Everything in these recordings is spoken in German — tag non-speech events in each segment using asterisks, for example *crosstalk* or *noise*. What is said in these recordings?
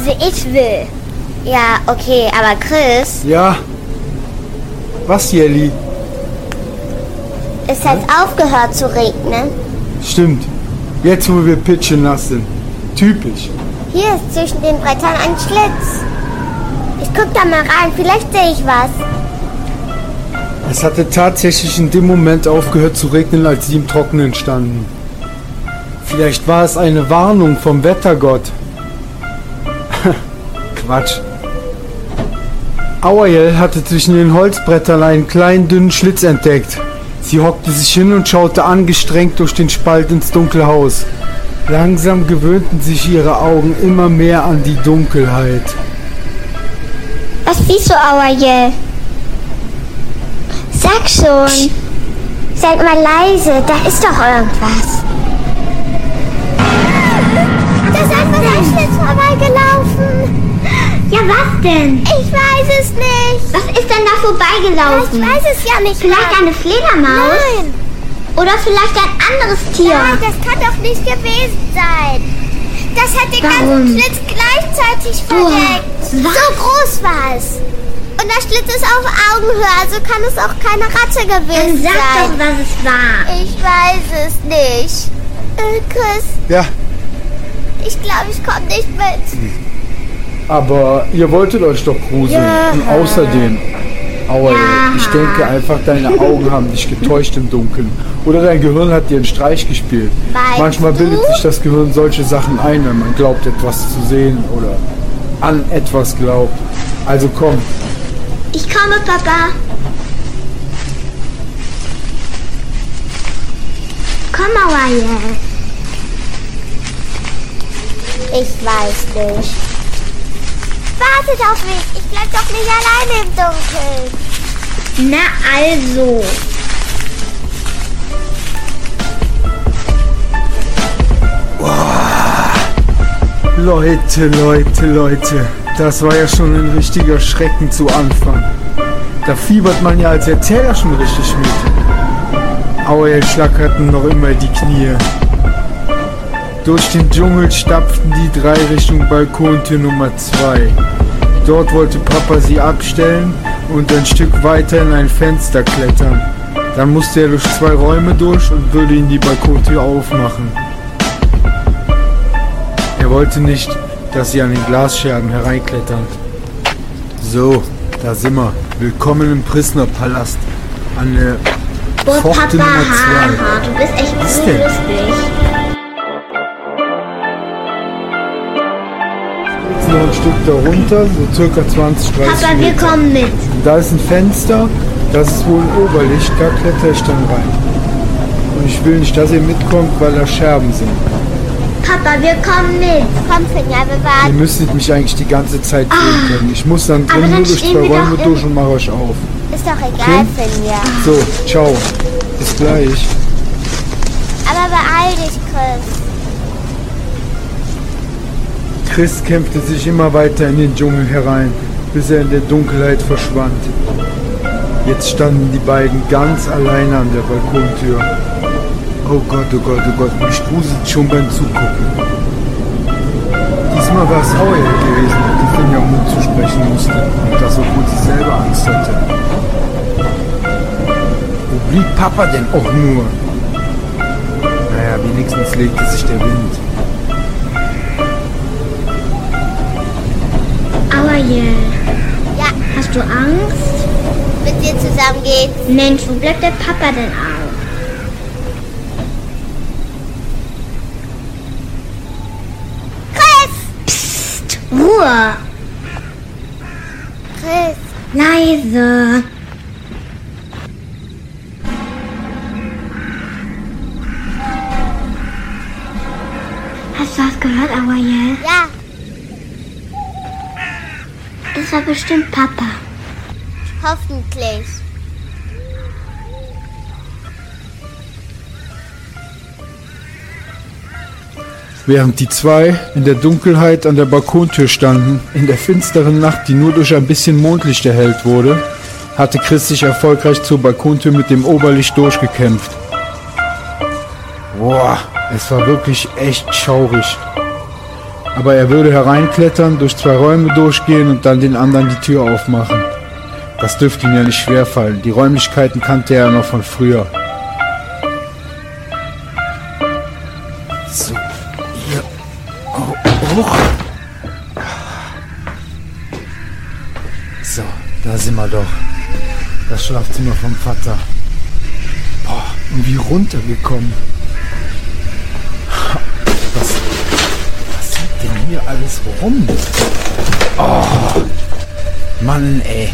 Also ich will. Ja, okay, aber Chris, Ja. Was, Jelly? es hat aufgehört zu regnen. Stimmt. Jetzt, wo wir pitchen sind. Typisch. Hier ist zwischen den Brettern ein Schlitz. Ich guck da mal rein, vielleicht sehe ich was. Es hatte tatsächlich in dem Moment aufgehört zu regnen, als sie im Trockenen standen. Vielleicht war es eine Warnung vom Wettergott. Quatsch. Auerjell hatte zwischen den Holzbrettern einen kleinen dünnen Schlitz entdeckt. Sie hockte sich hin und schaute angestrengt durch den Spalt ins dunkle Haus. Langsam gewöhnten sich ihre Augen immer mehr an die Dunkelheit. Was siehst du, Auerjell? Sag schon. Seid mal leise, da ist doch irgendwas. Da ist einfach ein Schlitz vorbeigelaufen. Ja, was denn? Ich weiß es nicht. Was ist denn da vorbeigelaufen? Ich weiß es ja nicht. Vielleicht eine Fledermaus? Nein. Oder vielleicht ein anderes Tier? Nein, das kann doch nicht gewesen sein. Das hat den Warum? ganzen Schlitz gleichzeitig verdeckt. so groß war es. Und der Schlitz ist auf Augenhöhe, also kann es auch keine Ratte Dann gewesen sag sein. doch, was es war. Ich weiß es nicht. Äh, Chris, Ja, ich glaube, ich komme nicht mit. Aber ihr wolltet euch doch gruseln. Ja. Und außerdem, Aua, Ja. ich denke einfach, deine Augen haben dich getäuscht im Dunkeln. Oder dein Gehirn hat dir einen Streich gespielt. Meinst Manchmal du? bildet sich das Gehirn solche Sachen ein, wenn man glaubt, etwas zu sehen oder an etwas glaubt. Also komm, Ich komme, Papa. Komm, Auerjell. Ich weiß nicht. Wartet auf mich. Ich bleib doch nicht alleine im Dunkeln. Na also. Leute, Leute, Leute. Das war ja schon ein richtiger Schrecken zu Anfang. Da fiebert man ja als Erzähler schon richtig mit. Auerl schlackerten noch immer die Knie. Durch den Dschungel stapften die drei Richtung Balkontür Nummer 2. Dort wollte Papa sie abstellen und ein Stück weiter in ein Fenster klettern. Dann musste er durch zwei Räume durch und würde ihn die Balkontür aufmachen. Er wollte nicht, dass sie an den Glasscherben hereinklettern. So, da sind wir. Willkommen im Prissner Palast. An der Boah, Pforte Papa, Nummer zwei. haha, du bist echt Was so denn? lustig. Noch ein Stück darunter, so circa 20, 30 Papa, wir Meter. kommen mit. Und Da ist ein Fenster, das ist wohl ein Oberlicht, da kletter ich dann rein. Und ich will nicht, dass ihr mitkommt, weil da Scherben sind. Papa, wir kommen mit. Komm, Finja, wir Ihr warten. müsstet mich eigentlich die ganze Zeit sehen können. Ich muss dann Ah. Drin nur durch zwei wir Räume durch und mache euch auf. Ist doch egal, Finja. So, ciao. Bis gleich. Aber beeil dich, Chris. Chris kämpfte sich immer weiter in den Dschungel herein, bis er in der Dunkelheit verschwand. Jetzt standen die beiden ganz alleine an der Balkontür. Oh Gott, oh Gott, oh Gott, mich gruselt schon beim Zugucken. Diesmal war es Auer gewesen, die Finja Mut zu sprechen musste. Und das, obwohl sie selber Angst hatte. Wo blieb Papa denn auch nur? Naja, wenigstens legte sich der Wind. Auerjell, Ja, hast du Angst? mit dir zusammen geht's. Mensch, wo bleibt der Papa denn auch? Chris! Ruhe. Chris, Leise. Das war bestimmt Papa. hoffentlich. Während die zwei in der Dunkelheit an der Balkontür standen, in der finsteren Nacht, die nur durch ein bisschen Mondlicht erhellt wurde, hatte Chris sich erfolgreich zur Balkontür mit dem Oberlicht durchgekämpft. Boah, es war wirklich echt schaurig. Aber er würde hereinklettern, durch zwei Räume durchgehen und dann den anderen die Tür aufmachen. Das dürfte ihm ja nicht schwerfallen. Die Räumlichkeiten kannte er ja noch von früher. So, hier hoch. So, da sind wir doch. Das Schlafzimmer vom Vater. Boah, und wie runtergekommen. Hier alles rum? Oh, Mann, ey.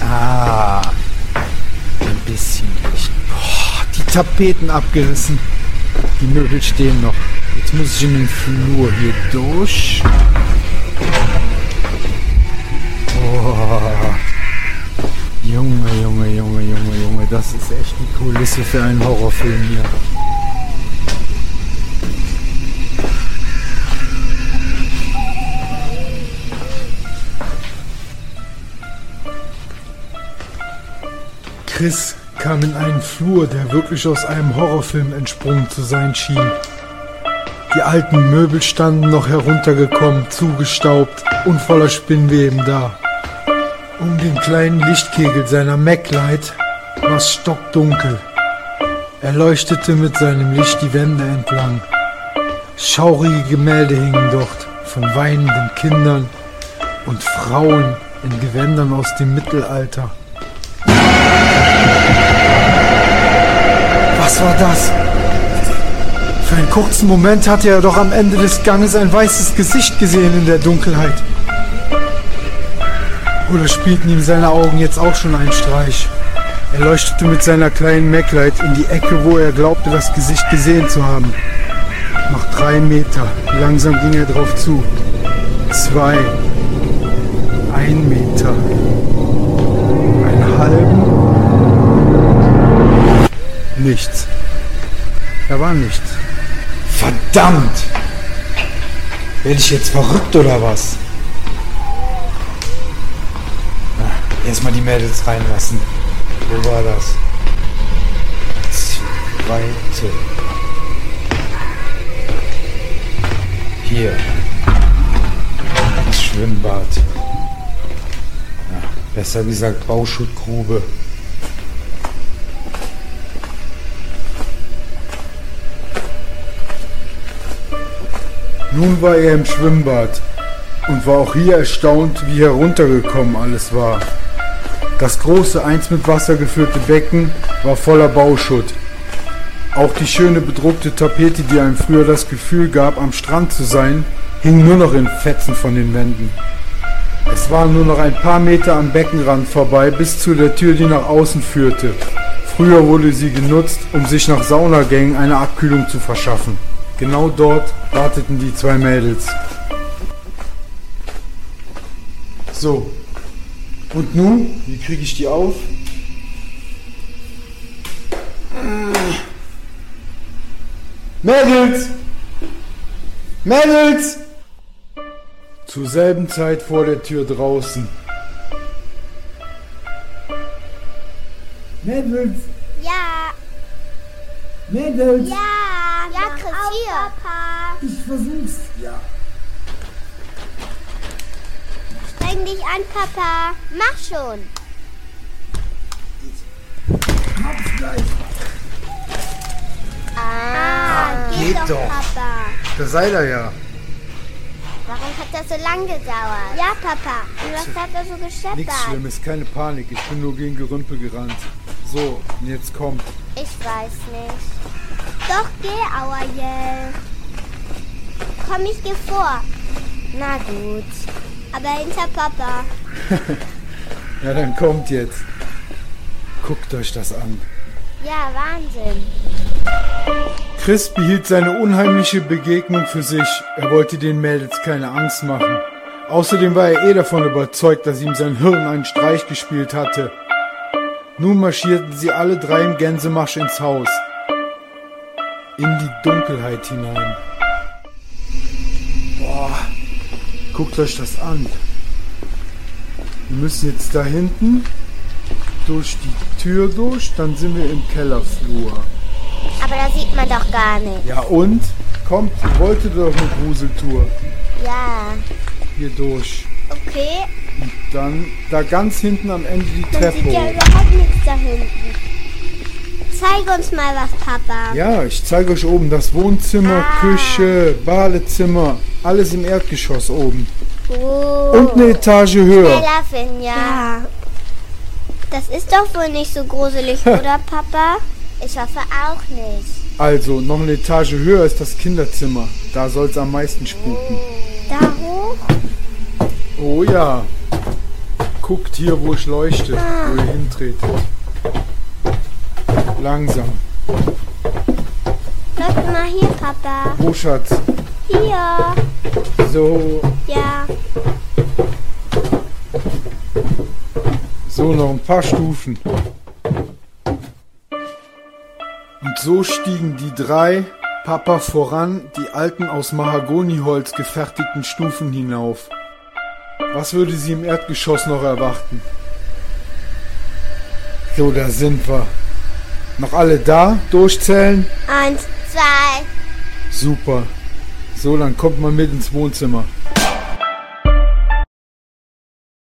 Ah, die Tapeten abgerissen. Die Möbel stehen noch. Jetzt muss ich in den Flur hier durch. Oh. Junge, Junge, Junge, Junge, Junge. Das ist echt die Kulisse für einen Horrorfilm hier. Chris kam in einen Flur, der wirklich aus einem Horrorfilm entsprungen zu sein schien. Die alten Möbel standen noch heruntergekommen, zugestaubt und voller Spinnweben da. Um den kleinen Lichtkegel seiner Mac-Light war es stockdunkel. Er leuchtete mit seinem Licht die Wände entlang. Schaurige Gemälde hingen dort von weinenden Kindern und Frauen in Gewändern aus dem Mittelalter. Was war das? Für einen kurzen Moment hatte er doch am Ende des Ganges ein weißes Gesicht gesehen in der Dunkelheit. Oder spielten ihm seine Augen jetzt auch schon einen Streich? Er leuchtete mit seiner kleinen Maglite in die Ecke, wo er glaubte, das Gesicht gesehen zu haben. Noch drei Meter. Langsam ging er drauf zu. Zwei. Ein Meter. Einen halben. Nichts. Da war nichts. Verdammt! Werde ich jetzt verrückt oder was? Erstmal die Mädels reinlassen. Wo war das? Zweite. Hier. Das Schwimmbad. Ja, besser gesagt Bauschuttgrube. Nun war er im Schwimmbad und war auch hier erstaunt, wie heruntergekommen alles war. Das große, einst mit Wasser gefüllte Becken war voller Bauschutt. Auch die schöne bedruckte Tapete, die einem früher das Gefühl gab, am Strand zu sein, hing nur noch in Fetzen von den Wänden. Es waren nur noch ein paar Meter am Beckenrand vorbei, bis zu der Tür, die nach außen führte. Früher wurde sie genutzt, um sich nach Saunagängen eine Abkühlung zu verschaffen. Genau dort warteten die zwei Mädels. So. Und nun, wie kriege ich die auf? Mädels! Mädels! Zur selben Zeit vor der Tür draußen. Mädels! Ja, Mädels! ja, ja, Chris, hier. Papa. Ich versuch's. Ja. Streng dich an, Papa. Mach schon. Hab's gleich. Ah, geht, geht doch, doch. Papa. Da seid ihr ja. Warum hat das so lange gedauert? Ja, Papa. Und was hat er so gescheppert? Nichts Schlimmes, keine Panik. Ich bin nur gegen Gerümpel gerannt. So, und jetzt kommt. Ich weiß nicht. Doch, geh, Auerjell. Komm, ich geh vor. Na gut. Aber hinter Papa. *laughs* Ja, dann kommt jetzt. Guckt euch das an. Ja, Wahnsinn. Chris behielt seine unheimliche Begegnung für sich. Er wollte den Mädels keine Angst machen. Außerdem war er eh davon überzeugt, dass ihm sein Hirn einen Streich gespielt hatte. Nun marschierten sie alle drei im Gänsemarsch ins Haus. In die Dunkelheit hinein. Guckt euch das an. Wir müssen jetzt da hinten durch die Tür durch, dann sind wir im Kellerflur. Aber da sieht man doch gar nicht. Ja und? Kommt, wollte doch eine Gruseltour. Ja. Hier durch. Okay. Und dann da ganz hinten am Ende die Man Treppe sieht ja überhaupt nichts da hinten. Zeig uns mal was, Papa. Ja, ich zeige euch oben das Wohnzimmer, Ah. Küche, Badezimmer, alles im Erdgeschoss oben. Oh. Und eine Etage höher. Keller, Finja. Das ist doch wohl nicht so gruselig, oder, Papa? Ich hoffe auch nicht. Also, noch eine Etage höher ist das Kinderzimmer. Da soll es am meisten spuken. Da hoch? Oh ja. Guckt hier, wo ich leuchte, wo ihr hintretet. Langsam. Läuft mal hier, Papa. Wo, Schatz? Hier. So, Ja. so noch ein paar Stufen. Und so stiegen die drei, Papa voran, die alten aus Mahagoniholz gefertigten Stufen hinauf. Was würde sie im Erdgeschoss noch erwarten? So, da sind wir. Noch alle da? Durchzählen? Eins, zwei. Super. So, dann kommt man mit ins Wohnzimmer.